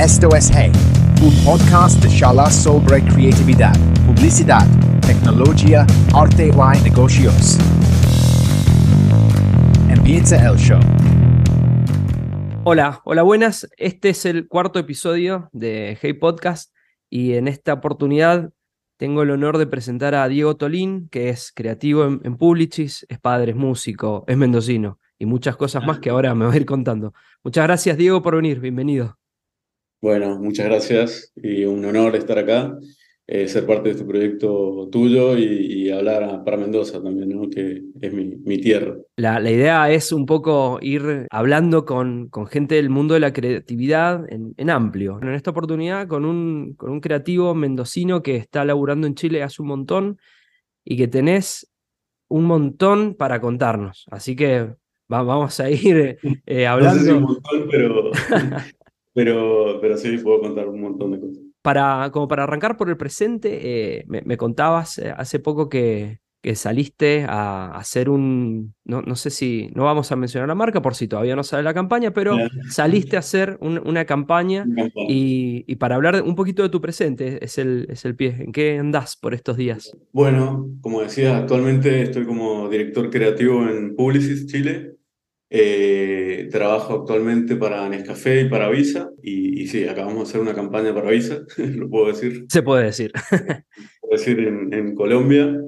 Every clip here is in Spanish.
Esto es Hey, un podcast de charlas sobre creatividad, publicidad, tecnología, arte y negocios. Empieza el show. Hola, hola, buenas. Este es el cuarto episodio de Hey Podcast y en esta oportunidad tengo el honor de presentar a Diego Tolín, que es creativo en, Publicis, es padre, es músico, es mendocino y muchas cosas más que ahora me voy a ir contando. Muchas gracias, Diego, por venir. Bienvenido. Bueno, muchas gracias y un honor estar acá, eh, ser parte de este proyecto tuyo y, y hablar para Mendoza también, ¿no? que es mi, mi tierra. La, la, idea es un poco ir hablando con, con gente del mundo de la creatividad en, en, amplio. En esta oportunidad con un, con un creativo mendocino que está laburando en Chile hace un montón y que tenés un montón para contarnos. Así que va, vamos a ir eh, hablando. No sé si un montón, pero... Pero, pero sí, puedo contar un montón de cosas. Para, como para arrancar por el presente, eh, me, me, contabas eh, hace poco que, que saliste a, hacer un, no, no, sé si, no vamos a mencionar la marca por si todavía no sale la campaña, pero saliste a hacer un, una campaña, y, y, para hablar un poquito de tu presente, es el, es el pie. ¿En qué andás por estos días? Bueno, como decía, actualmente estoy como director creativo en Publicis Chile, eh, trabajo actualmente para Nescafé y para Visa. Y, y, sí, acabamos de hacer una campaña para Visa, lo puedo decir. Se puede decir. puedo decir en, en, Colombia,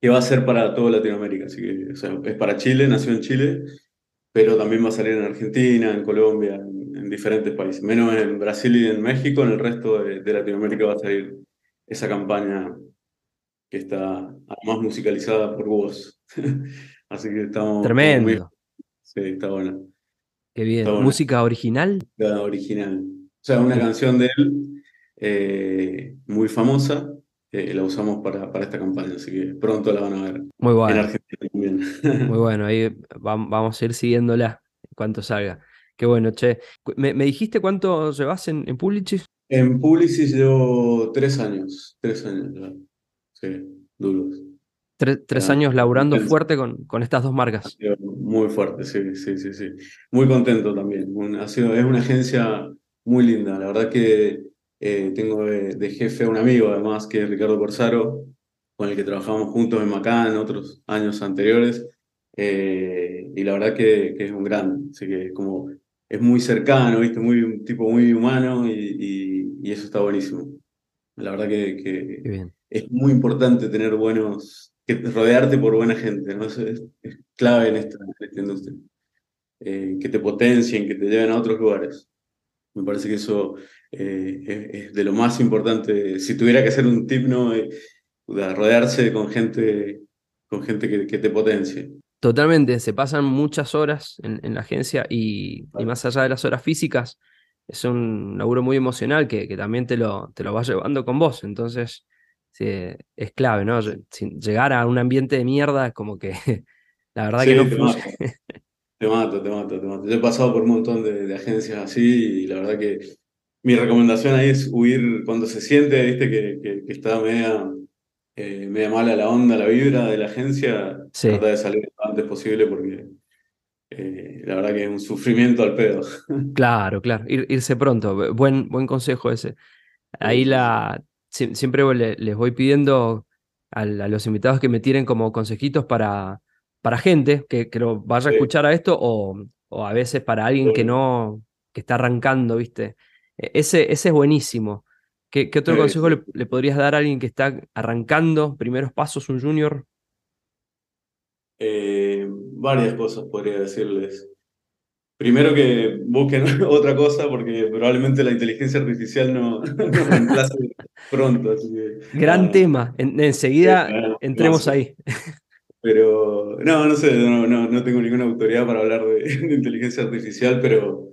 que va a ser para toda Latinoamérica. Así que o sea, es para Chile, nació en Chile, pero también va a salir en Argentina, en Colombia, en, en diferentes países. Menos en Brasil y en México, en el resto de, de Latinoamérica va a salir esa campaña que está además musicalizada por vos. Así que estamos. Tremendo. Muy, Sí, está buena. Qué bien. ¿Música original? La original. O sea, una canción de él eh, muy famosa. Eh, la usamos para, para esta campaña, así que pronto la van a ver. Muy bueno. En Argentina también. Muy bueno, ahí vamos a ir siguiéndola en cuanto salga. Qué bueno, che. ¿Me, me dijiste cuánto llevas en, en Publicis? En Publicis llevo tres años. Tres años ya. Sí, duros. Tres, tres ah, años laburando intenso. fuerte con, con estas dos marcas. Muy fuerte, sí, sí, sí, sí. Muy contento también. Ha sido, es una agencia muy linda. La verdad que eh, tengo de, de, jefe a un amigo, además, que es Ricardo Corsaro, con el que trabajamos juntos en Macán otros años anteriores. Eh, y la verdad que, que, es un gran, así que como es muy cercano, ¿viste? Muy, un tipo muy humano y, y, y eso está buenísimo. La verdad que, que es muy importante tener buenos que rodearte por buena gente, ¿no? Eso es, es clave en esta, en esta industria. Eh, que te potencien, que te lleven a otros lugares. Me parece que eso eh, es, es, de lo más importante. Si tuviera que hacer un tip, ¿no? Eh, rodearse con gente, con gente que, que, te potencie. Totalmente, se pasan muchas horas en, en la agencia y, y, más allá de las horas físicas, es un laburo muy emocional que, que también te lo, te lo vas llevando con vos. Entonces, sí, es clave, ¿no? Sin llegar a un ambiente de mierda, como que la verdad sí, que no te mato. te mato, te mato, te mato. Yo he pasado por un montón de, de, agencias así y la verdad que mi recomendación ahí es huir cuando se siente, viste, que, que, que está media, eh, media mala la onda, la vibra de la agencia, sí. tratar de salir lo antes posible porque eh, la verdad que es un sufrimiento al pedo. Claro, claro, Ir, irse pronto, buen, buen consejo ese. Ahí la, siempre les voy pidiendo a, los invitados que me tiren como consejitos para, para gente que, que lo vaya a escuchar a esto o, o a veces para alguien que no, que está arrancando, ¿viste? E, ese, ese es buenísimo. ¿Qué, qué otro consejo le, le, podrías dar a alguien que está arrancando primeros pasos, un junior? Eh, varias cosas podría decirles. Primero que busquen otra cosa porque probablemente la inteligencia artificial no, no reemplace pronto. Así que, Gran no, tema, en, enseguida sí, entremos ahí. Pero no, no sé, no, no, no, tengo ninguna autoridad para hablar de, de, inteligencia artificial, pero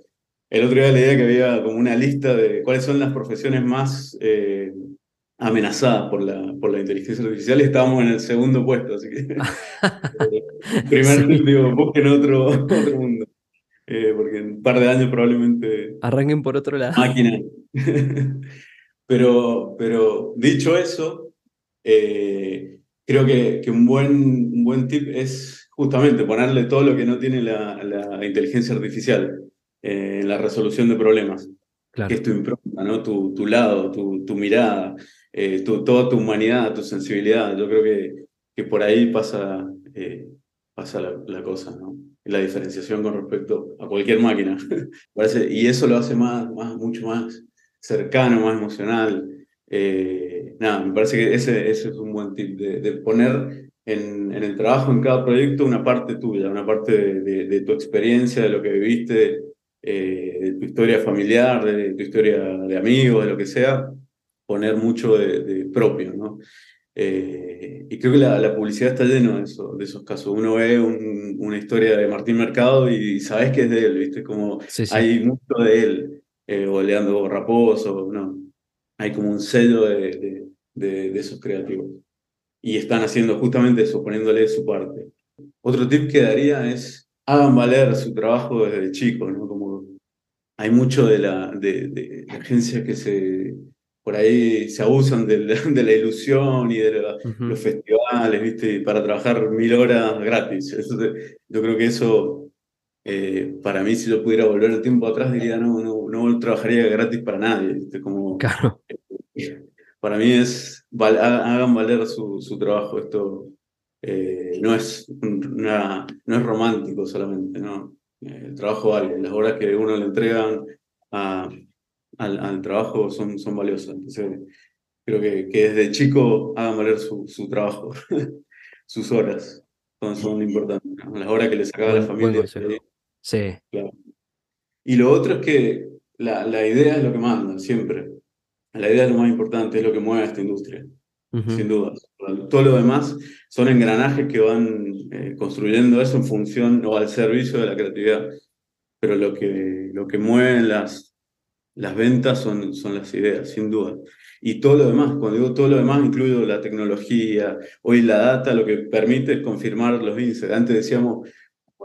el otro día leía que había como una lista de cuáles son las profesiones más eh, amenazadas por la, por la inteligencia artificial y estábamos en el segundo puesto, así que primer sí. digo, busquen otro, otro mundo eh, porque en un par de años probablemente... Arranquen por otro lado. Máquina. pero, pero dicho eso, eh, creo que, que un, buen, un buen tip es justamente ponerle todo lo que no tiene la, la inteligencia artificial eh, en la resolución de problemas. que es tu impronta, ¿no? tu, tu lado, tu, tu mirada, eh, tu, toda tu humanidad, tu sensibilidad. Yo creo que, que por ahí pasa, eh, pasa la, la, cosa, ¿no? La diferenciación con respecto a cualquier máquina. Y eso lo hace más, más, mucho más cercano, más emocional. Eh, nada, me parece que ese, ese es un buen tip, de, poner en, el trabajo, en cada proyecto, una parte tuya, una parte de tu experiencia, de lo que viviste, eh, de tu historia familiar, de tu historia de amigos, de lo que sea, poner mucho de, propio, ¿no? Eh, y creo que la, la, publicidad está llena de, eso, de esos casos. Uno ve un, una historia de Martín Mercado y sabes que es de él, ¿viste? Como sí, sí. hay mucho de él, eh, o Leandro Raposo, ¿no? Hay como un sello de, de, de esos creativos y están haciendo justamente eso, poniéndole su parte. Otro tip que daría es hagan valer su trabajo desde chicos, ¿no? Como hay mucho de la de, de, de agencias que se por ahí se abusan de la, de la ilusión y de la, uh -huh. los festivales, ¿viste? Para trabajar mil horas gratis. Entonces, yo creo que eso, eh, para mí, si yo pudiera volver el tiempo atrás, diría, no, no, no trabajaría gratis para nadie, ¿viste? Como, claro. Eh, para mí es, val, hagan valer su, su trabajo, esto eh, no, es una, no es romántico solamente, ¿no? El trabajo vale, las horas que uno le entregan a, al, al, trabajo son, son valiosas. Entonces, creo que, que desde chico hagan valer su, su trabajo, sus horas, son, son importantes, ¿no? las horas que le sacaba a la familia. Bueno, sí. Claro. Y lo otro es que la, la idea es lo que manda, siempre la idea es lo más importante, es lo que mueve a esta industria, uh -huh. sin duda. Todo lo demás son engranajes que van eh, construyendo eso en función o al servicio de la creatividad. Pero lo que, lo que mueve las, las ventas son, son las ideas, sin duda. Y todo lo demás, cuando digo todo lo demás, incluyo la tecnología, hoy la data lo que permite es confirmar los índices. Antes decíamos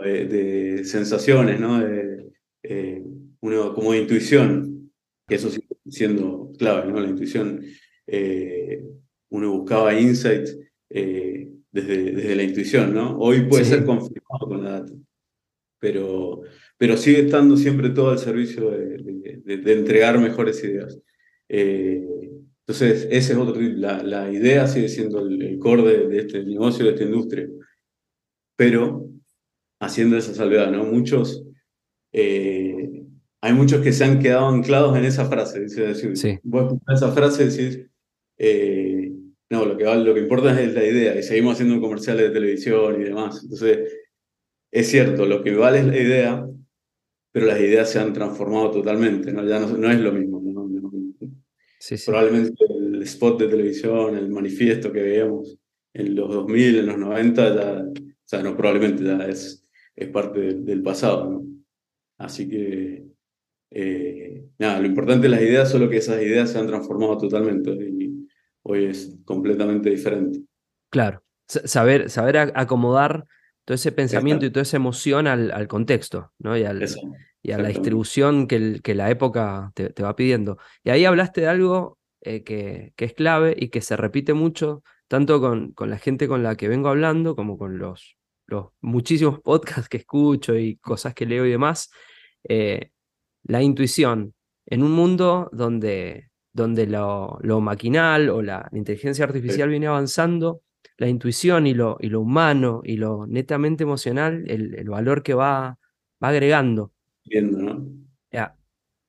de, de sensaciones, ¿no? De, eh, uno, como de intuición, que eso sí siendo clave, ¿no? La intuición, eh, uno buscaba insights eh, desde, desde la intuición, ¿no? Hoy puede sí. ser confirmado con la data, pero, pero sigue estando siempre todo al servicio de, de, de entregar mejores ideas. Eh, entonces, ese es otro, la, la idea sigue siendo el, el core de, este negocio, de esta industria, pero haciendo esa salvedad, ¿no? Muchos eh, hay muchos que se han quedado anclados en esa frase. Es decir, sí. vos escuchás esa frase y decís, eh, no, lo que, lo que importa es la idea, y seguimos haciendo comerciales de televisión y demás. Entonces, es cierto, lo que vale es la idea, pero las ideas se han transformado totalmente, ¿no? ya no, no es lo mismo. ¿no? Sí, sí. Probablemente el spot de televisión, el manifiesto que veíamos en los 2000, en los 90, ya, o sea, no, probablemente ya es, es parte del, del pasado. ¿no? Así que eh, nada, lo importante es las ideas, solo que esas ideas se han transformado totalmente y hoy es completamente diferente. Claro, saber, saber acomodar todo ese pensamiento y toda esa emoción al, al contexto, ¿no? Y, al, y a la distribución que, el, que la época te, te, va pidiendo. Y ahí hablaste de algo eh, que, que, es clave y que se repite mucho, tanto con, con la gente con la que vengo hablando, como con los, los muchísimos podcasts que escucho y cosas que leo y demás. Eh, la intuición en un mundo donde, donde lo, lo maquinal o la inteligencia artificial viene avanzando, la intuición y lo, y lo humano y lo netamente emocional, el, el valor que va, va agregando. Viendo, ¿no? Ya.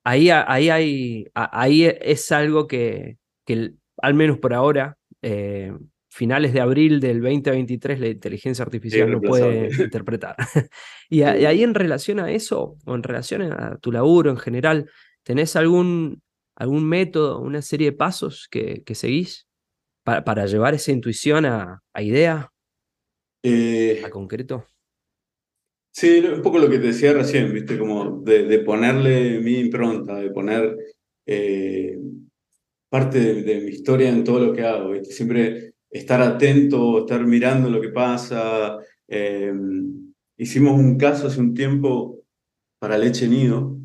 Ahí, ahí, hay, ahí es algo que, que al menos por ahora, eh, finales de abril del 2023 la inteligencia artificial no puede interpretar. y, a, y, ahí en relación a eso, o en relación a tu laburo en general, ¿tenés algún, algún método, una serie de pasos que, que seguís para, para, llevar esa intuición a, a idea, eh, a concreto? Sí, un poco lo que te decía recién, viste, como de, de ponerle mi impronta, de poner eh, parte de, mi historia en todo lo que hago, ¿viste? Siempre estar atento, estar mirando lo que pasa. Eh, hicimos un caso hace un tiempo para Leche Nido,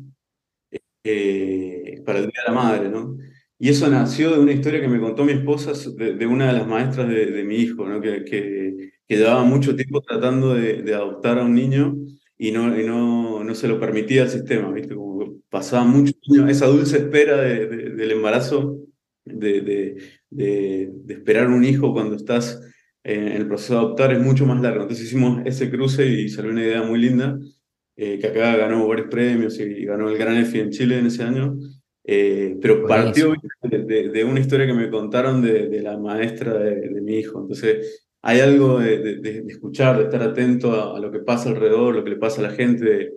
eh, para el Día de la Madre, ¿no? Y eso nació de una historia que me contó mi esposa de, una de las maestras de, de mi hijo, ¿no? Que, que, que, llevaba mucho tiempo tratando de, de, adoptar a un niño y no, y no, no se lo permitía el sistema, ¿viste? Como pasaba mucho esa dulce espera del embarazo, de, de, esperar un hijo cuando estás en el proceso de adoptar es mucho más largo. Entonces hicimos ese cruce y salió una idea muy linda, eh, que acá ganó varios premios y ganó el Gran EFI en Chile en ese año. Eh, pero partió de, una historia que me contaron de, la maestra de, mi hijo. Entonces hay algo de, escuchar, de estar atento a, lo que pasa alrededor, lo que le pasa a la gente,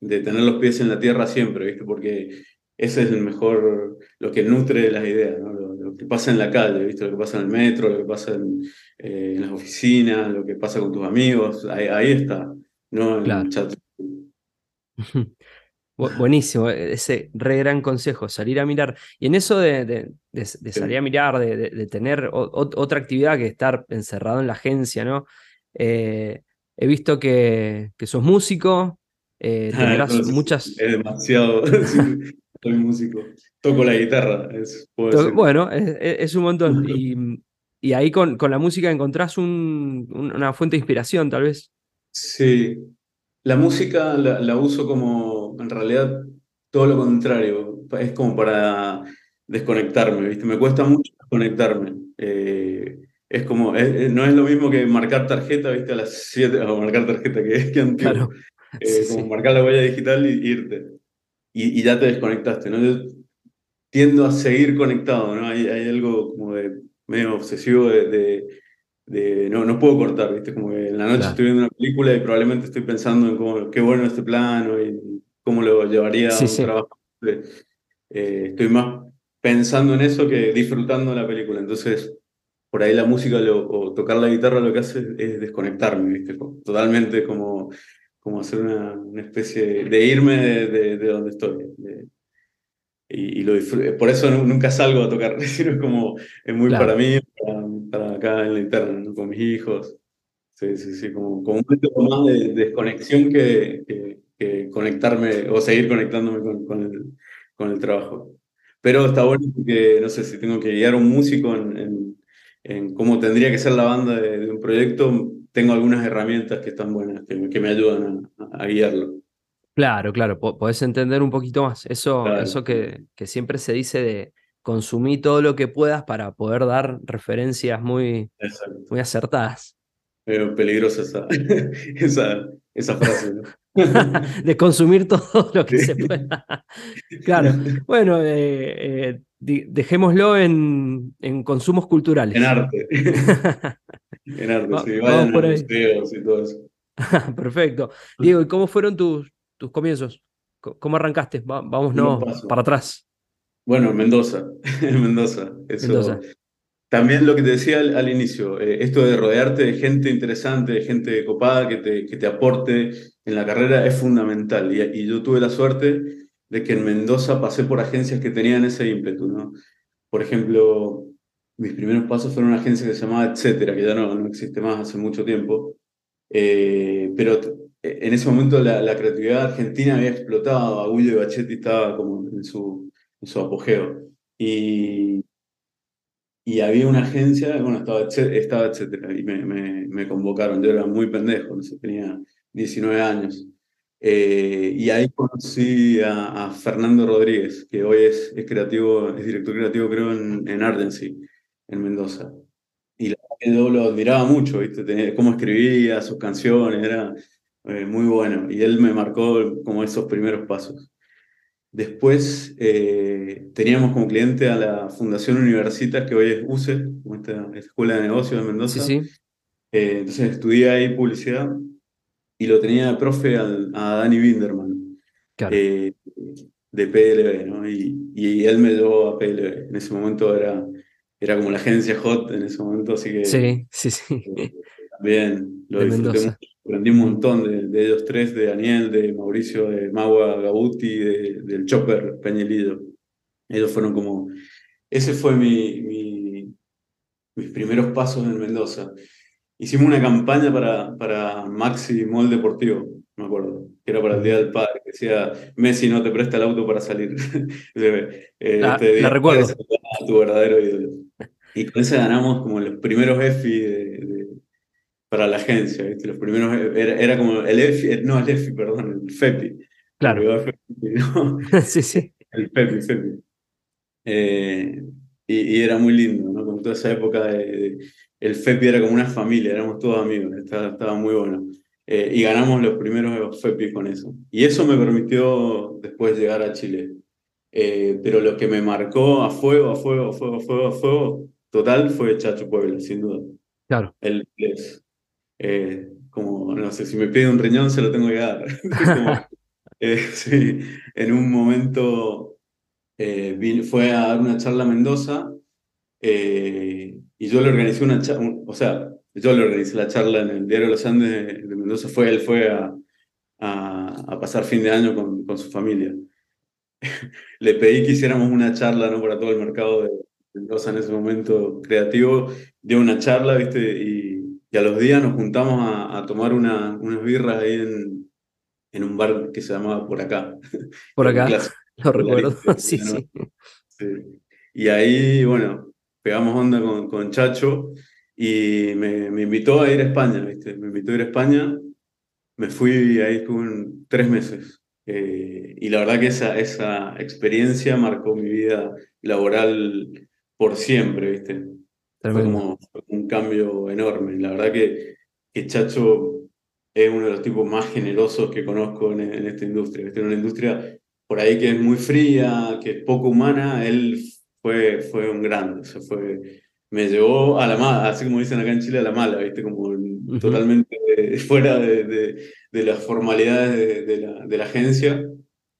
de, tener los pies en la tierra siempre, ¿viste? Porque ese es el mejor, lo que nutre las ideas, ¿no? lo, que pasa en la calle, ¿viste? lo que pasa en el metro, lo que pasa en, eh, las oficinas, lo que pasa con tus amigos, ahí, está, no en el chat. Buenísimo, e, ese re gran consejo, salir a mirar. Y en eso de, salir a mirar, de, tener otra actividad que estar encerrado en la agencia, ¿no? Eh, he visto que, que sos músico, eh, ah, muchas... Es demasiado, soy músico, toco la guitarra. bueno, es, un montón. Y, ahí con, con, la música encontrás una fuente de inspiración, tal vez. Sí, la música la, uso como, en realidad, todo lo contrario. Es como para desconectarme, ¿viste? Me cuesta mucho desconectarme. Eh, es como, no es lo mismo que marcar tarjeta, ¿viste? A las 7, o marcar tarjeta que es que antiguo. Eh, como marcar la huella digital y irte. Y, ya te desconectaste, ¿no? Yo tiendo a seguir conectado, ¿no? Hay, hay algo como de medio obsesivo de no, no puedo cortar, ¿viste? Como que en la noche estoy viendo una película y probablemente estoy pensando en cómo, qué bueno este plano y cómo lo llevaría a un trabajo. Eh, estoy más pensando en eso que disfrutando la película. Entonces, por ahí la música o tocar la guitarra lo que hace es, desconectarme, ¿viste? Totalmente como, como hacer una, una especie de, irme de, de, donde estoy. y, y, lo Por eso nunca salgo a tocar, sino como es muy para mí, para acá en la interna, con mis hijos. Sí, sí, sí, como, como un momento más de, desconexión que, que, conectarme o seguir conectándome con, con, el, con el trabajo. Pero está bueno porque, no sé, si tengo que guiar a un músico en, en, cómo tendría que ser la banda de, un proyecto, tengo algunas herramientas que están buenas, que, que me ayudan a, guiarlo. Claro, claro, podés entender un poquito más. Eso, eso que, que siempre se dice de consumí todo lo que puedas para poder dar referencias muy, muy acertadas. Pero peligrosa esa, esa, esa frase. de consumir todo lo que se pueda. claro. Bueno, eh, eh, dejémoslo en, en, consumos culturales. En arte. en arte, sí. Vayan a museos y todo eso. Perfecto. Diego, ¿y cómo fueron tus, tus comienzos? ¿Cómo arrancaste? vamos no, para atrás. Bueno, Mendoza, Mendoza. Eso. También lo que te decía al, inicio, eh, esto de rodearte de gente interesante, de gente copada que te, que te aporte en la carrera es fundamental. Y, y, yo tuve la suerte de que en Mendoza pasé por agencias que tenían ese ímpetu. ¿no? Por ejemplo, mis primeros pasos fueron una agencia que se llamaba Etcétera, que ya no, no existe más hace mucho tiempo. Eh, pero en ese momento la, la, creatividad argentina había explotado, Agullo y Bachetti estaba como en su en su apogeo. Y, y había una agencia, bueno, estaba, estaba etcétera, y me, me, me, convocaron. Yo era muy pendejo, tenía 19 años. Eh, y ahí conocí a, Fernando Rodríguez, que hoy es, es, creativo, es director creativo, creo, en, en Ardency, en Mendoza. Y la yo lo admiraba mucho, ¿viste? Tenía, cómo escribía sus canciones, era eh, muy bueno. Y él me marcó como esos primeros pasos. Después eh, teníamos como cliente a la Fundación Universitas, que hoy es UCE, esta Escuela de Negocios de Mendoza. Sí, sí. Eh, entonces estudié ahí publicidad y lo tenía de profe a Dani Binderman, eh, de PLB, ¿no? Y, y, él me llevó a PLB. En ese momento era, era como la agencia hot en ese momento, así que... Sí, sí, sí. también lo disfruté mucho aprendí un montón de, ellos tres, de Daniel, de Mauricio, de Magua Gabuti, de, del Chopper Peñelido. Ellos fueron como, ese fue mi, mi, mis primeros pasos en Mendoza. Hicimos una campaña para, para Maxi Mall Deportivo, me acuerdo, que era para el Día del Padre, que decía, Messi no te presta el auto para salir. eh, la, este la recuerdo. Tu verdadero ídolo. Y con ese ganamos como los primeros EFI de para la agencia, ¿viste? Los primeros, era, era como el EFI, no el EFI, perdón, el FEPI. Claro. A Fepi, ¿no? sí, sí. El Fepi, Fepi. Eh, y, y era muy lindo, ¿no? Con toda esa época de, de- el Fepi era como una familia, éramos todos amigos, estaba, estaba muy bueno. Eh, y ganamos los primeros Fepi con eso. Y eso me permitió después llegar a Chile. Eh, pero lo que me marcó a fuego, a fuego, a fuego, a fuego, a fuego, total fue Chacho Puebla, sin duda. Claro. El inglés. Eh, como, no sé, si me pide un riñón se lo tengo que dar. Como, eh, sí, en un momento eh, vin- fue a dar una charla a Mendoza eh, y yo le organizé una charla, o sea, yo le organizé la charla en el diario Los Andes de, de Mendoza, fue, él fue a, a, a pasar fin de año con, con su familia. Le pedí que hiciéramos una charla ¿no? para todo el mercado de Mendoza en ese momento creativo, dio una charla, ¿viste? Y, y a los días nos juntamos a, a tomar una, unas birras ahí en, en un bar que se llamaba Por Acá. Por acá, lo recuerdo. Sí, ¿no? sí. Sí. Y ahí, bueno, pegamos onda con, con Chacho y me, me invitó a ir a España, ¿viste? Me invitó a ir a España, me fui, ahí estuve tres meses. Eh, y la verdad que esa, esa experiencia marcó mi vida laboral por siempre, ¿viste? Fue como un cambio enorme. La verdad que, que Chacho es uno de los tipos más generosos que conozco en, en esta industria. ¿viste? En una industria por ahí que es muy fría, que es poco humana, él fue, fue un grande. O sea, fue, me llevó a la mala, así como dicen acá en Chile, a la mala, ¿viste? Como totalmente eh, fuera de, de, de las formalidades de, de la, de la agencia.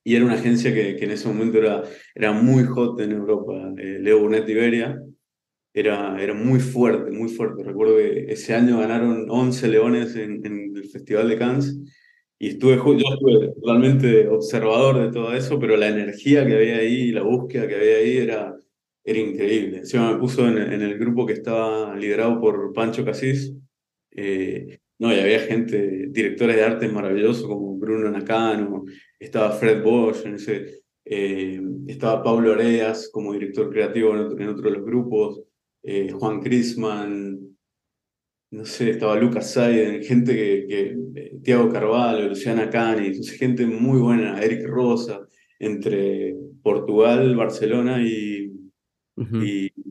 Y era una agencia que, que en ese momento era, era muy hot en Europa. Eh, Leo Burnett Iberia era, era muy fuerte, muy fuerte. Recuerdo que ese año ganaron 11 leones en, en el Festival de Cannes y estuve, yo estuve totalmente observador de todo eso, pero la energía que había ahí y la búsqueda que había ahí era, era increíble. Encima me puso en, en el grupo que estaba liderado por Pancho Casís. eh, no, y había gente, directores de arte maravillosos como Bruno Nakano, estaba Fred Bosch, en ese, eh, estaba Pablo Areas como director creativo en otro, en otro de los grupos, eh, Juan Crisman, no sé, estaba Lucas Saiden, gente que, que eh, Tiago Carvalho, Luciana Cani, entonces gente muy buena, Eric Rosa, entre Portugal, Barcelona y,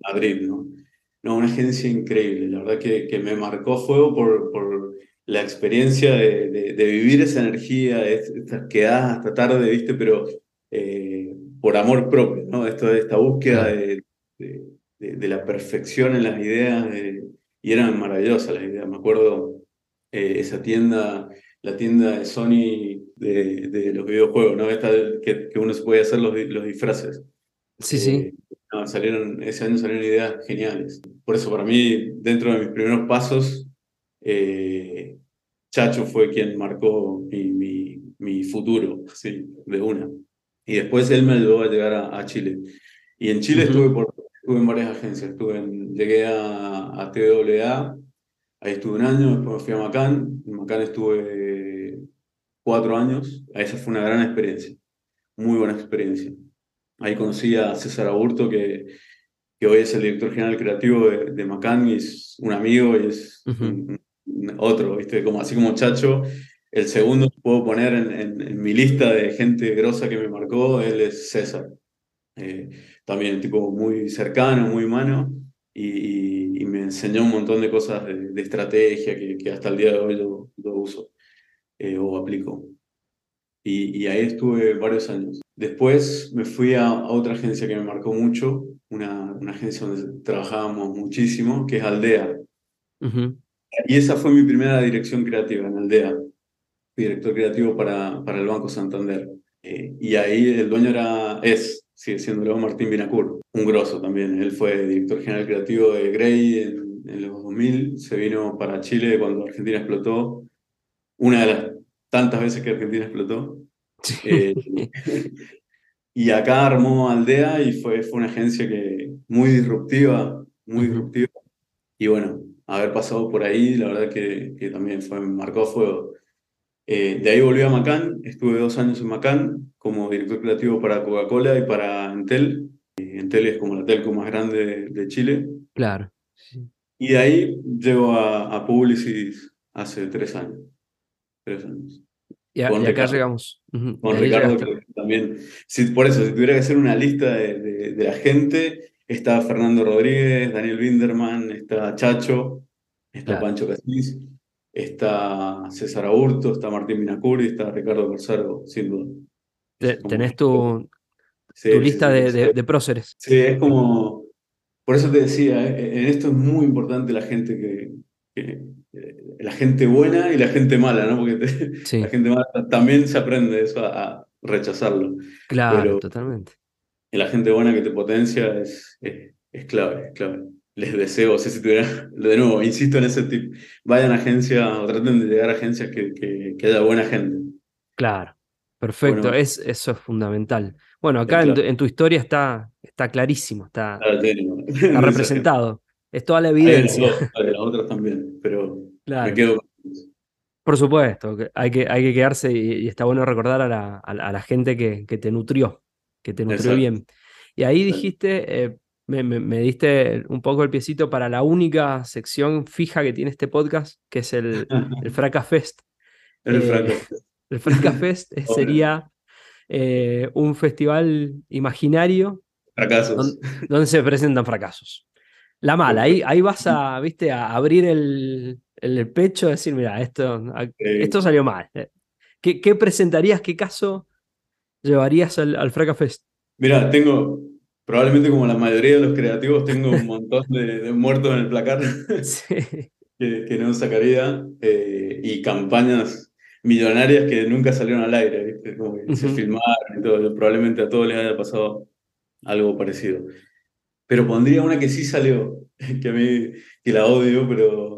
Madrid, ¿no? No, una agencia increíble, la verdad que, que me marcó fuego por, por la experiencia de, de, de vivir esa energía, estas quedadas hasta tarde, ¿viste? Pero eh, por amor propio, ¿no? Esto esta búsqueda de, de, la perfección en las ideas, de- y eran maravillosas las ideas. Me acuerdo eh, esa tienda, la tienda de Sony de, de los videojuegos, ¿no? Esta que, que uno se puede hacer los, los disfraces. Sí, sí. Eh, no, salieron, ese año salieron ideas geniales. Por eso, para mí, dentro de mis primeros pasos, eh, Chacho fue quien marcó mi, mi, mi futuro, así, de una. Y después él me ayudó a llegar a, a Chile. Y en Chile estuve, por, estuve en varias agencias. Estuve en- llegué a, a TWA, ahí estuve un año, después fui a Macán. En Macán estuve cuatro años. Esa fue una gran experiencia, muy buena experiencia. Ahí conocí a César Aburto, que, que hoy es el director general creativo de, de Macán y es un amigo y es un- un- otro, ¿viste? Como, así como Chacho. El segundo que puedo poner en, en- en mi lista de gente grosa que me marcó, él es César. Eh, también un tipo muy cercano, muy humano, y, y- me enseñó un montón de cosas de, de estrategia que, que hasta el día de hoy yo, yo uso eh, o aplico. Y, y ahí estuve varios años. Después me fui a, a otra agencia que me marcó mucho, una, una agencia donde trabajábamos muchísimo, que es Aldea. Ujú. Y esa fue mi primera dirección creativa en Aldea. Director creativo para, para el Banco Santander. Eh, y ahí el dueño era, es, sigue siendo Leo Martín Binacur, un grosso también. Él fue director general creativo de Grey en, en los 2000. Se vino para Chile cuando Argentina explotó. Una de las tantas veces que Argentina explotó. Sí. Eh, y acá armó Aldea y fue, fue una agencia que muy disruptiva, muy disruptiva. Y bueno, haber pasado por ahí, la verdad que, que también fue, marcó fuego. Eh, de ahí volví a Macán, estuve dos años en Macán como director creativo para Coca-Cola y para Entel. Entel es como la telco más grande de, de Chile. Claro. Sí. Y de ahí llego a, a Publicis hace tres años. Tres años. Y, con acá Ricardo. llegamos. Con Ricardo también. Si, por eso, si tuviera que hacer una lista de, de, la gente, está Fernando Rodríguez, Daniel Winderman, está Chacho, está Pancho Casís, está César Aburto, está Martín Minacuri, está Ricardo Corsaro, sin duda. tenés tu, tu lista de, de, próceres. Sí, es como. Por eso te decía, eh, en esto es muy importante la gente que, que la gente buena y la gente mala, ¿no? Porque la gente mala también se aprende eso a, rechazarlo. Claro, totalmente. Y la gente buena que te potencia es, es, clave, es clave. Les deseo, o sea, si tuviera, de nuevo, insisto en ese tip, vayan a agencias o traten de llegar a agencias que, que, haya buena gente. Claro, perfecto, es, eso es fundamental. Bueno, acá en, tu, historia está, está clarísimo, está, está representado. Es toda la evidencia. Las otras también, pero me quedo con Por supuesto, hay que, hay que quedarse y, está bueno recordar a la, a la gente que, que, te nutrió, que te nutrió bien. Y ahí dijiste, eh, me, me, diste un poco el piecito para la única sección fija que tiene este podcast, que es el, el Fraca Fest. El eh, Fraca. El Fraca Fest sería eh, un festival imaginario. Fracasos. donde se presentan fracasos. La mala, ahí, ahí vas a, viste, a abrir el, el pecho y decir, mira, esto, esto salió mal. Eh, ¿Qué, ¿Qué, presentarías, qué caso llevarías al, al Fraca Fest? Mira, tengo, probablemente como la mayoría de los creativos, tengo un montón de, muertos en el placar que, que, no sacaría eh, y campañas millonarias que nunca salieron al aire, ¿viste? Como que se filmaron y todo. Probablemente a todos les haya pasado algo parecido pero pondría una que sí salió, que a mí que la odio, pero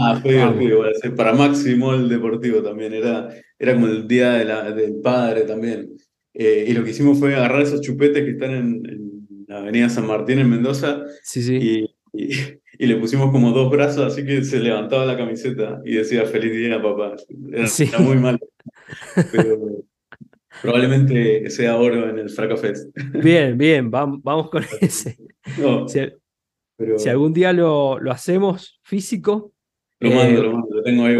ah, fue divertido. Para Máximo el deportivo también, era, era como el día de la, del padre también. Eh, y lo que hicimos fue agarrar esos chupetes que están en, la avenida San Martín en Mendoza sí, sí. Y, y, le pusimos como dos brazos, así que se levantaba la camiseta y decía feliz día, papá. Era, era muy mal. Pero, Probablemente sea oro en el Fraca Fest. Bien, bien, vamos, con ese. si, algún día lo, lo hacemos físico. Lo mando, eh, lo mando, lo tengo ahí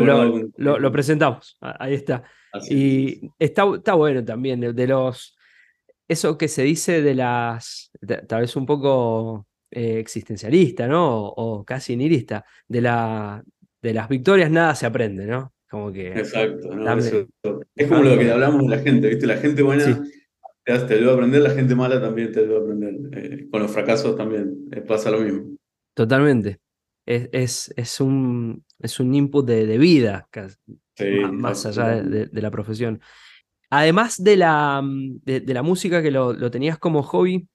lo, lo, presentamos, ahí está. Y está, está bueno también, de, los. Eso que se dice de las. tal vez un poco eh, existencialista, ¿no? O, casi nihilista. De, la, de las victorias nada se aprende, ¿no? Como que. Exacto, es como lo que hablamos de la gente, ¿viste? La gente buena te, ayuda a aprender, la gente mala también te ayuda a aprender. Eh, con los fracasos también eh, pasa lo mismo. Totalmente. Es, es, es, un, es un input de, de vida, más, allá de, de, la profesión. Además de la, de, la música que lo, lo, tenías como hobby,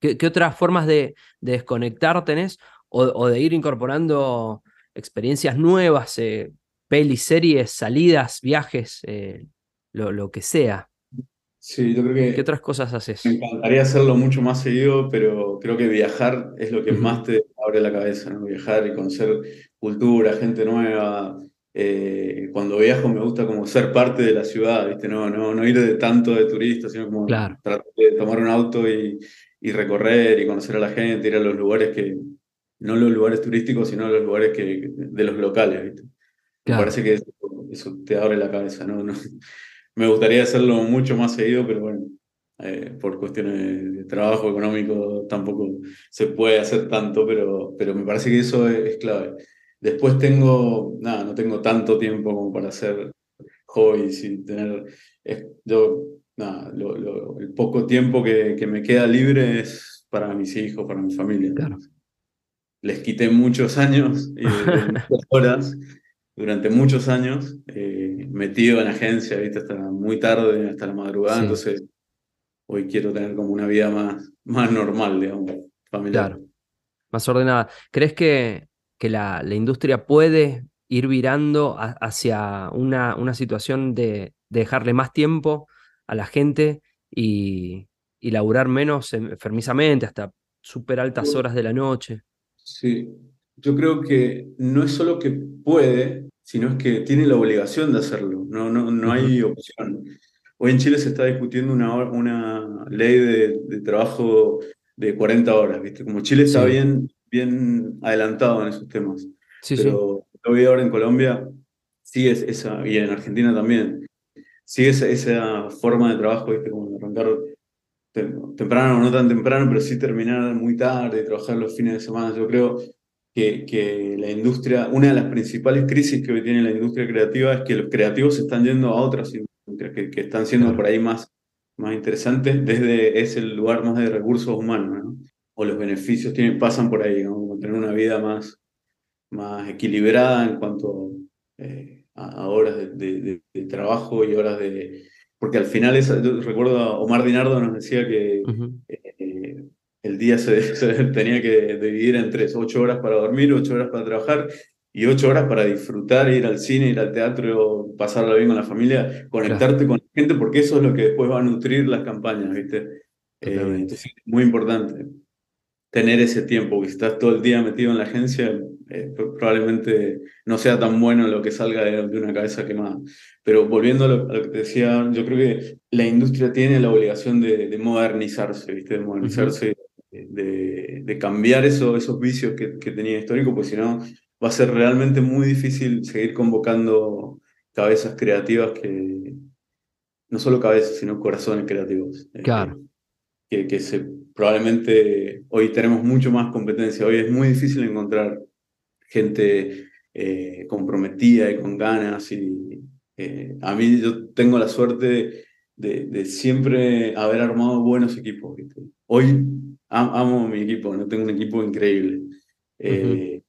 ¿qué, qué otras formas de, desconectar tenés o, o, de ir incorporando experiencias nuevas? Eh, pelis, series, salidas, viajes, eh, lo, lo, que sea. Sí, yo creo que... ¿Qué otras cosas haces? Me encantaría hacerlo mucho más seguido, pero creo que viajar es lo que más te abre la cabeza, ¿no? Viajar y conocer cultura, gente nueva. Eh, cuando viajo me gusta como ser parte de la ciudad, ¿viste? No, no, no ir de tanto de turista, sino como tratar de tomar un auto y, y recorrer y conocer a la gente, ir a los lugares que, no los lugares turísticos, sino los lugares que, de los locales, ¿viste? Me parece que eso, te abre la cabeza, ¿no? Me gustaría hacerlo mucho más seguido, pero bueno, eh, por cuestiones de trabajo económico tampoco se puede hacer tanto, pero, pero me parece que eso es, clave. Después tengo, nada, no tengo tanto tiempo como para hacer hobbies y tener, yo, nada, el poco tiempo que, que, me queda libre es para mis hijos, para mi familia. Claro. Les quité muchos años y muchas horas durante muchos años, eh, metido en agencia, ¿viste? hasta muy tarde, hasta la madrugada, entonces hoy quiero tener como una vida más, más normal, digamos, familiar. Claro, más ordenada. ¿Crees que, que la, la industria puede ir virando hacia una, una situación de, dejarle más tiempo a la gente y, y laburar menos enfermizamente, hasta súper altas horas de la noche? Sí, yo creo que no es solo que puede, sino es que tiene la obligación de hacerlo, no, no, no hay opción. Hoy en Chile se está discutiendo una, una ley de, de trabajo de 40 horas, ¿viste? Como Chile está bien, bien adelantado en esos temas. Sí, Pero sí. ahora en Colombia es esa, y en Argentina también, sigue esa, esa forma de trabajo, ¿viste? Como de arrancar temprano o no tan temprano, pero sí terminar muy tarde, trabajar los fines de semana. Yo creo que, que la industria, una de las principales crisis que hoy tiene la industria creativa es que los creativos se están yendo a otras industrias que, que están siendo por ahí más, más interesantes desde ese lugar más de recursos humanos, ¿no? O los beneficios tienen, pasan por ahí, ¿no? tener una vida más, más equilibrada en cuanto eh, a, horas de, de, trabajo y horas de... Porque al final, esa, yo recuerdo a Omar Dinardo nos decía que eh, el día se, tenía que dividir en tres, ocho horas para dormir, ocho horas para trabajar y ocho horas para disfrutar, ir al cine, ir al teatro, pasarla bien con la familia, conectarte con la gente, porque eso es lo que después va a nutrir las campañas, ¿viste? Eh, muy importante tener ese tiempo, que estás todo el día metido en la agencia, eh, probablemente no sea tan bueno lo que salga de, una cabeza quemada. Pero volviendo a lo, que te decía, yo creo que la industria tiene la obligación de, modernizarse, ¿viste? de modernizarse, de, de, cambiar eso, esos vicios que, que tenía histórico, pues si no va a ser realmente muy difícil seguir convocando cabezas creativas que, no solo cabezas, sino corazones creativos. Claro. Que, que se probablemente hoy tenemos mucho más competencia. Hoy es muy difícil encontrar gente eh, comprometida y con ganas. Y, eh, a mí yo tengo la suerte de, de siempre haber armado buenos equipos. Hoy amo mi equipo, no tengo un equipo increíble. Eh,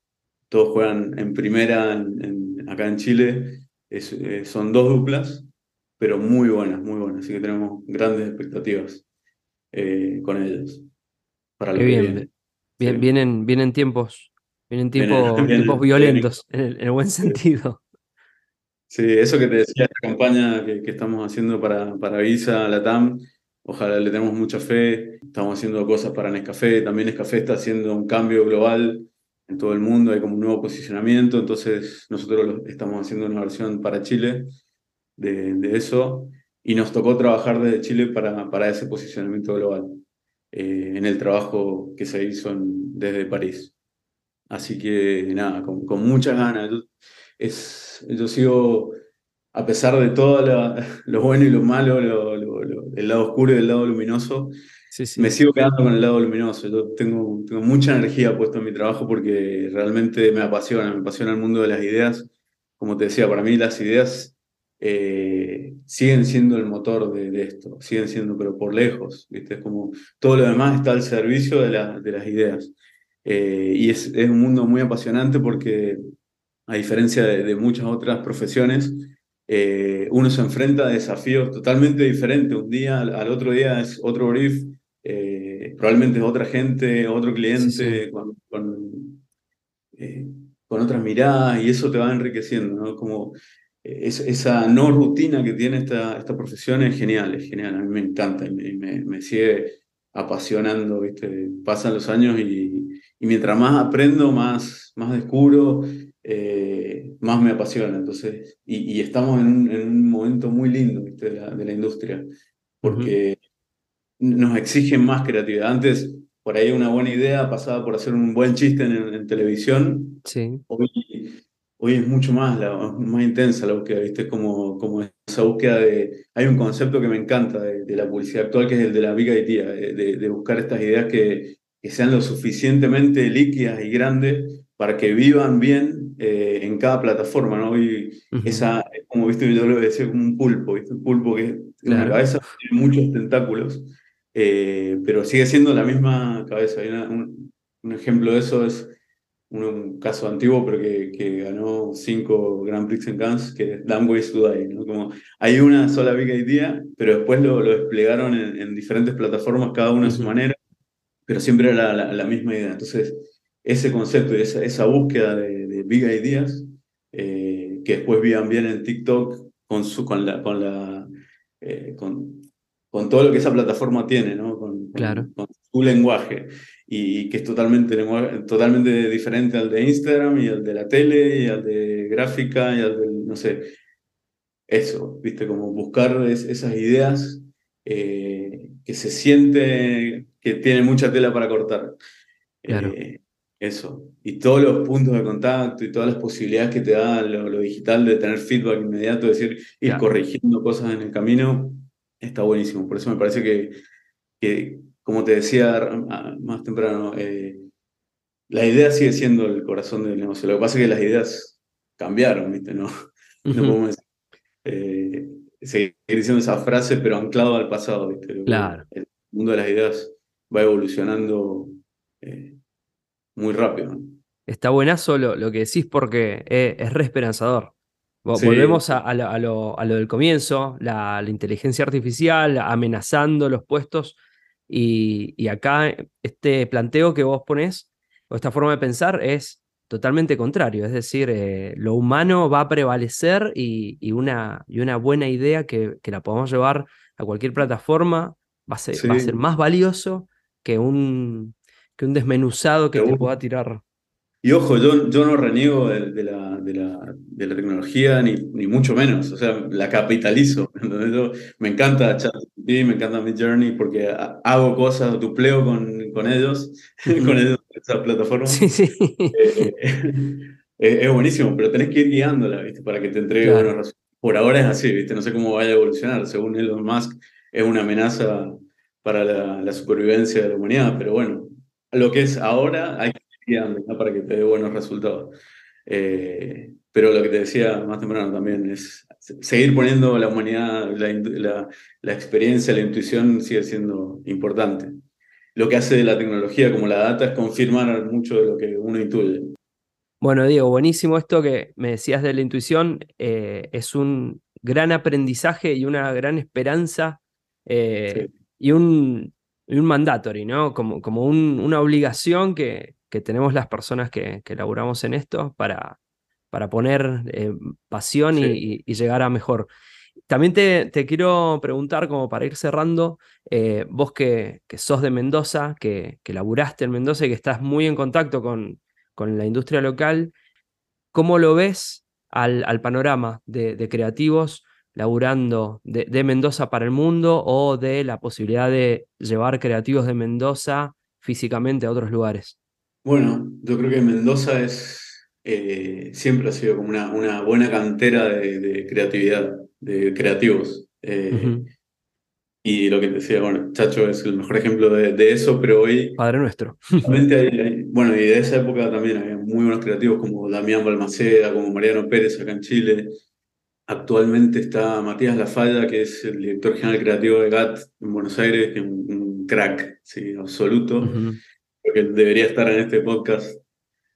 todos juegan en primera acá en Chile. son dos duplas, pero muy buenas, muy buenas. Así que tenemos grandes expectativas. Eh, con ellos. Para lo bien. bien vienen, vienen tiempos, vienen tiempos, tiempos violentos, en el, buen sentido. Sí, eso que te decía, esta campaña que, que, estamos haciendo para, para Visa, Latam, ojalá le tenemos mucha fe. Estamos haciendo cosas para Nescafé, también Nescafé está haciendo un cambio global en todo el mundo, hay como un nuevo posicionamiento, entonces nosotros estamos haciendo una versión para Chile de, de eso y nos tocó trabajar desde Chile para, para ese posicionamiento global, eh, en el trabajo que se hizo desde París. Así que nada, con, con muchas ganas. Yo, es, yo sigo, a pesar de todo lo bueno y lo malo, el lado oscuro y el lado luminoso, me sigo quedando con el lado luminoso. Yo tengo, tengo mucha energía puesta en mi trabajo porque realmente me apasiona, me apasiona el mundo de las ideas. Como te decía, para mí las ideas eh, siguen siendo el motor de, esto, siguen siendo, pero por lejos, ¿viste? Es como todo lo demás está al servicio de, de las ideas. Eh, y es, es, un mundo muy apasionante porque, a diferencia de, muchas otras profesiones, eh, uno se enfrenta a desafíos totalmente diferentes. Un día al, otro día es otro brief, probablemente es otra gente, otro cliente, con, con, con otras miradas, y eso te va enriqueciendo, ¿no? Como esa no rutina que tiene esta, esta profesión es genial, es genial, a mí me encanta y me, me, sigue apasionando, ¿viste? Pasan los años y, y, mientras más aprendo, más, más descubro, eh, más me apasiona. Entonces, y, y estamos en un, en un, momento muy lindo ¿viste? De, la, de la industria, porque nos exigen más creatividad. Antes, por ahí una buena idea pasaba por hacer un buen chiste en, en televisión. Sí. Hoy hoy es mucho más, la, más intensa la búsqueda, ¿viste? Como, como esa búsqueda de... Hay un concepto que me encanta de, la publicidad actual, que es el de la big idea, de, de buscar estas ideas que, que, sean lo suficientemente líquidas y grandes para que vivan bien eh, en cada plataforma, ¿no? Y esa, como viste, yo lo decía como un pulpo, ¿viste? Un pulpo que en la cabeza tiene muchos tentáculos, eh, pero sigue siendo la misma cabeza. un, un ejemplo de eso es un, caso antiguo, pero que, que, ganó cinco Grand Prix en Cannes, que es to Die. ¿no? Como hay una sola Big Idea, pero después lo, lo desplegaron en, diferentes plataformas, cada una a su manera, pero siempre era la, la, misma idea. Entonces, ese concepto y esa, esa búsqueda de, de Big Ideas, eh, que después vivan bien en TikTok con, su, con, la, con, la, eh, con, con todo lo que esa plataforma tiene, ¿no? Claro. con su lenguaje y que es totalmente, totalmente diferente al de Instagram y al de la tele y al de gráfica y al de, no sé, eso, viste, como buscar esas ideas eh, que se siente que tiene mucha tela para cortar. Claro. Eh, Eso. Y todos los puntos de contacto y todas las posibilidades que te da lo, digital de tener feedback inmediato, es decir, ir corrigiendo cosas en el camino, está buenísimo. Por eso me parece que, que como te decía más temprano, eh, la idea sigue siendo el corazón del negocio. Lo que pasa es que las ideas cambiaron, ¿viste? No, no podemos eh, seguir diciendo esa frase, pero anclado al pasado, ¿viste? Claro. El mundo de las ideas va evolucionando eh, muy rápido. Está buenazo lo, lo que decís porque es, re esperanzador. Volvemos a, lo, del comienzo, la, inteligencia artificial amenazando los puestos y, acá este planteo que vos ponés, o esta forma de pensar, es totalmente contrario. Es decir, eh, lo humano va a prevalecer y, una, y una, buena idea que, que, la podamos llevar a cualquier plataforma va a ser, va a ser más valioso que un, que un desmenuzado que te pueda tirar. Y ojo, yo, yo no reniego de, la, de, la, de, la, tecnología, ni, ni, mucho menos. O sea, la capitalizo. me encanta ChatGPT, me encanta Midjourney porque hago cosas, dupleo con, con ellos, con ellos, esa plataforma. Sí, sí. Eh, es, buenísimo, pero tenés que ir guiándola, ¿viste? Para que te entregue buenos resultados. Por ahora es así, ¿viste? No sé cómo vaya a evolucionar. Según Elon Musk, es una amenaza para la, la supervivencia de la humanidad, pero bueno, lo que es ahora hay que guiando para que te dé buenos resultados. Eh, pero lo que te decía más temprano también es seguir poniendo la humanidad, la, la, experiencia, la intuición sigue siendo importante. Lo que hace de la tecnología como la data es confirmar mucho de lo que uno intuye. Bueno, Diego, buenísimo esto que me decías de la intuición. Eh, es un gran aprendizaje y una gran esperanza eh, y un, y un mandatory, ¿no? Como, como una obligación que, que, tenemos las personas que, que laburamos en esto para, para poner eh, pasión y, llegar a mejor. También te, te, quiero preguntar, como para ir cerrando, eh, vos que, que, sos de Mendoza, que, que laburaste en Mendoza y que estás muy en contacto con, con la industria local, ¿cómo lo ves al, al panorama de, de creativos? laburando de, Mendoza para el mundo o de la posibilidad de llevar creativos de Mendoza físicamente a otros lugares? Bueno, yo creo que Mendoza es, eh, siempre ha sido como una, una buena cantera de, creatividad, de creativos. Eh, y lo que te decía, bueno, Chacho es el mejor ejemplo de, eso, pero hoy... Padre nuestro. bueno, y de esa época también había muy buenos creativos como Damián Balmaceda, como Mariano Pérez acá en Chile, Actualmente está Matías Lafalla, que es el director general creativo de GAT en Buenos Aires, que es un, crack, sí, absoluto. Porque debería estar en este podcast,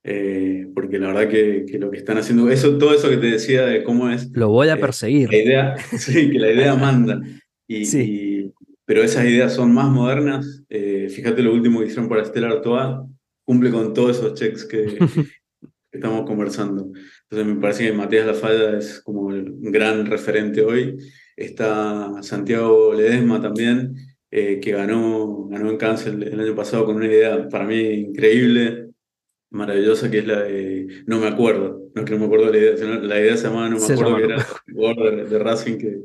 eh, porque la verdad que, que, lo que están haciendo, eso, todo eso que te decía de cómo es... Lo voy a eh, perseguir. La idea, sí, que la idea manda. Y, sí. pero esas ideas son más modernas. Eh, fíjate lo último que hicieron para Estela Artois, cumple con todos esos checks que, estamos conversando. Entonces me parece que Matías Lafalla es como el gran referente hoy. Está Santiago Ledesma también, eh, que ganó, ganó en cáncer el, año pasado con una idea para mí increíble, maravillosa, que es la de No me acuerdo. No que no me acuerdo de la idea, sino la idea se llamaba No me acuerdo, que era el jugador de, Racing que,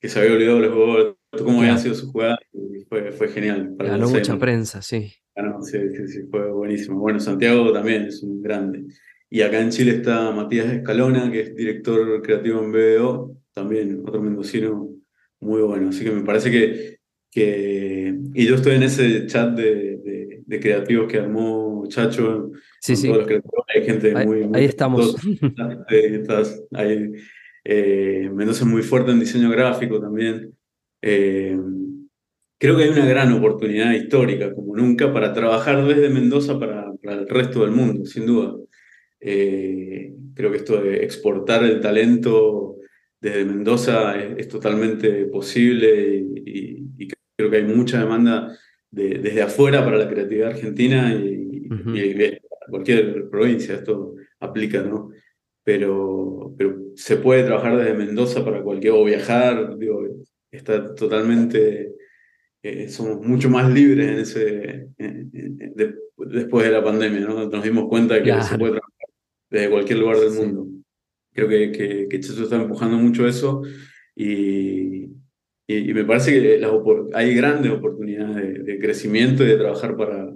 que, se había olvidado los jugadores, cómo había sido su jugada, y fue, fue genial. ganó mucha prensa, sí. Ganó, sí, sí, sí, fue buenísimo. Bueno, Santiago también es un grande. Y acá en Chile está Matías Escalona, que es director creativo en BBO, también otro mendocino muy bueno. Así que me parece que, que y yo estoy en ese chat de, de, creativos que armó Chacho. Sí, sí. Todos los hay gente muy, Ahí estamos. estás, ahí, eh, Mendoza es muy fuerte en diseño gráfico también. Eh, creo que hay una gran oportunidad histórica, como nunca, para trabajar desde Mendoza para, para el resto del mundo, sin duda. Eh, creo que esto de exportar el talento desde Mendoza es, totalmente posible y, creo que hay mucha demanda desde afuera para la creatividad argentina y, cualquier provincia esto aplica, ¿no? Pero, pero se puede trabajar desde Mendoza para cualquier, o viajar, digo, está totalmente, eh, somos mucho más libres en ese, después de la pandemia, ¿no? Nos dimos cuenta de que se puede trabajar desde cualquier lugar del mundo. Creo que, que, que está empujando mucho eso y, y, me parece que hay grandes oportunidades de, crecimiento y de trabajar para,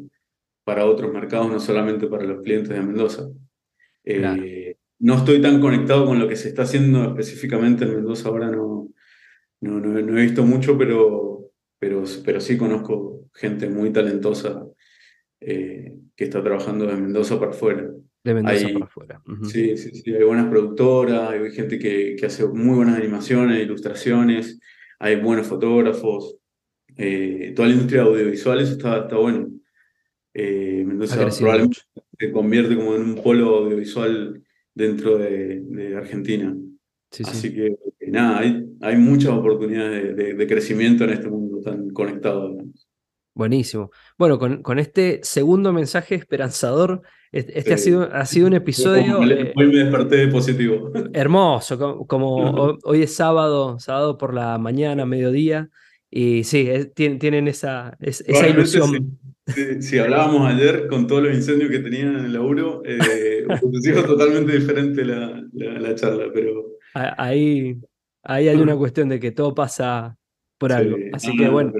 para otros mercados, no solamente para los clientes de Mendoza. Eh, no estoy tan conectado con lo que se está haciendo específicamente en Mendoza ahora, no, no, no, he visto mucho, pero, pero, pero sí conozco gente muy talentosa eh, que está trabajando de Mendoza para afuera. De Mendoza para afuera. Sí, sí, sí, hay buenas productoras, hay gente que, que hace muy buenas animaciones, ilustraciones, hay buenos fotógrafos, eh, toda la industria audiovisual, eso está, está bueno. Eh, Mendoza probablemente se convierte como en un polo audiovisual dentro de, Argentina. Así que nada, hay, hay muchas oportunidades de, crecimiento en este mundo tan conectado. Buenísimo. Bueno, con, con, este segundo mensaje esperanzador, este, ha, sido, ha sido un episodio. Hoy me desperté positivo. Hermoso, como, hoy es sábado, sábado por la mañana, mediodía, y sí, tienen, esa, esa ilusión. Si, hablábamos ayer con todos los incendios que tenían en el laburo, eh, totalmente diferente la, la, charla, pero... Ahí, ahí hay una cuestión de que todo pasa por algo. Así que bueno,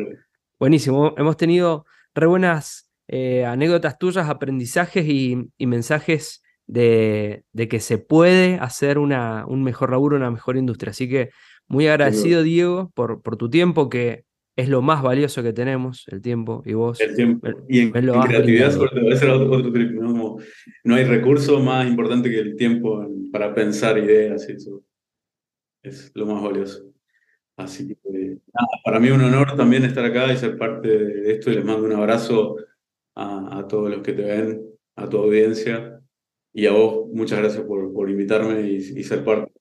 buenísimo. Hemos tenido re buenas eh, anécdotas tuyas, aprendizajes y, mensajes de, de, que se puede hacer una, un mejor laburo, una mejor industria. Así que muy agradecido, Diego, por, por tu tiempo, que es lo más valioso que tenemos, el tiempo, y vos. El tiempo. Y en, creatividad, otro, trip, ¿no? no hay recurso más importante que el tiempo para pensar ideas y eso. Es lo más valioso. Así que, nada, para mí un honor también estar acá y ser parte de esto y les mando un abrazo a, a todos los que te ven, a tu audiencia y a vos, muchas gracias por, por invitarme y, y ser parte.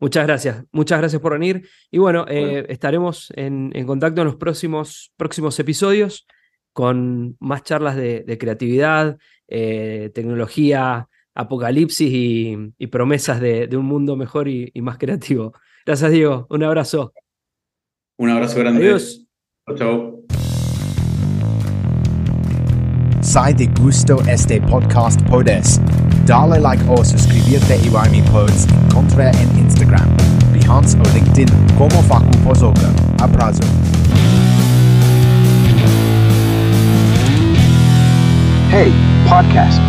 Muchas gracias, muchas gracias por venir. Y bueno, eh, estaremos en, contacto en los próximos, próximos episodios con más charlas de, creatividad, eh, tecnología, apocalipsis y, promesas de, un mundo mejor y, más creativo. Gracias, Diego. Un abrazo. Un abrazo grande. Adiós. Chao. Si te gustó este podcast puedes Dale like o suscribirte y mi pods encontra en Instagram, Behance o LinkedIn como Facu Pozoka. Abrazo. Hey, podcast.